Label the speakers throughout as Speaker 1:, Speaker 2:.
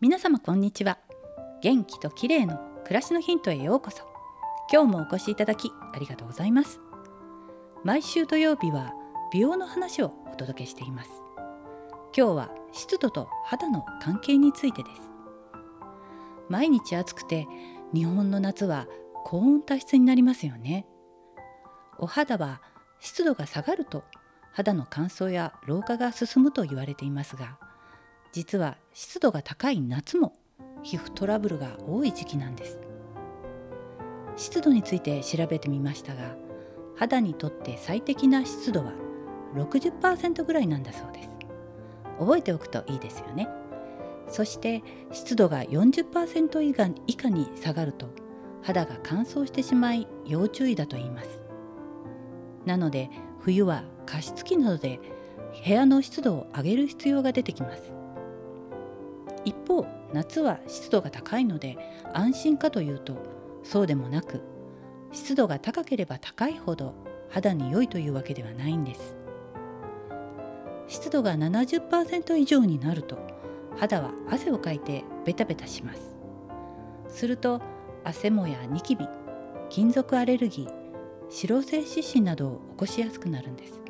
Speaker 1: 皆様こんにちは。元気と綺麗の暮らしのヒントへようこそ。今日もお越しいただきありがとうございます。毎週土曜日は美容の話をお届けしています。今日は湿度と肌の関係についてです。毎日暑くて日本の夏は高温多湿になりますよね。お肌は湿度が下がると肌の乾燥や老化が進むと言われていますが実は湿度が高い夏も皮膚トラブルが多い時期なんです。湿度について調べてみましたが肌にとって最適な湿度は60%ぐらいなんだそうです。覚えておくといいですよね。そして湿度が40%以下以下に下がると肌が乾燥してしまい要注意だと言います。なので冬は加湿器などで部屋の湿度を上げる必要が出てきます。一方夏は湿度が高いので安心かというとそうでもなく湿度が高ければ高いほど肌に良いというわけではないんです。湿度が70%以上になると肌は汗をかいてベタベタします。すると汗もやニキビ金属アレルギー脂漏性湿疹などを起こしやすくなるんです。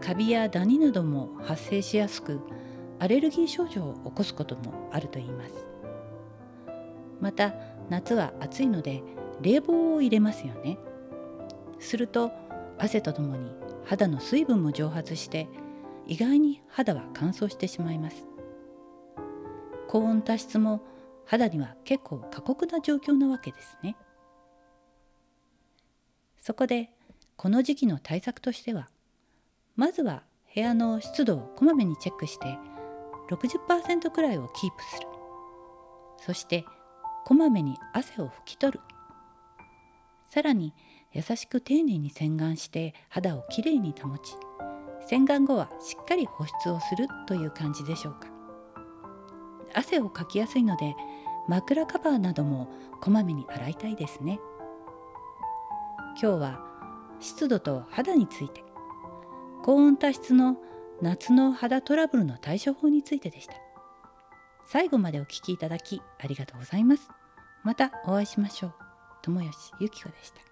Speaker 1: カビやダニなども発生しやすくアレルギー症状を起こすこともあるといいます。また夏は暑いので冷房を入れますよね。すると汗とともに肌の水分も蒸発して意外に肌は乾燥してしまいます。高温多湿も肌には結構過酷な状況なわけですね。そこでこの時期の対策としてはまずは部屋の湿度をこまめにチェックして60%くらいをキープする。そしてこまめに汗を拭き取る。さらに優しく丁寧に洗顔して肌をきれいに保ち洗顔後はしっかり保湿をするという感じでしょうか。汗をかきやすいので枕カバーなどもこまめに洗いたいですね。今日は湿度と肌について高温多湿の夏の肌トラブルの対処法についてでした。最後までお聞きいただきありがとうございます。またお会いしましょう。友吉ゆき子でした。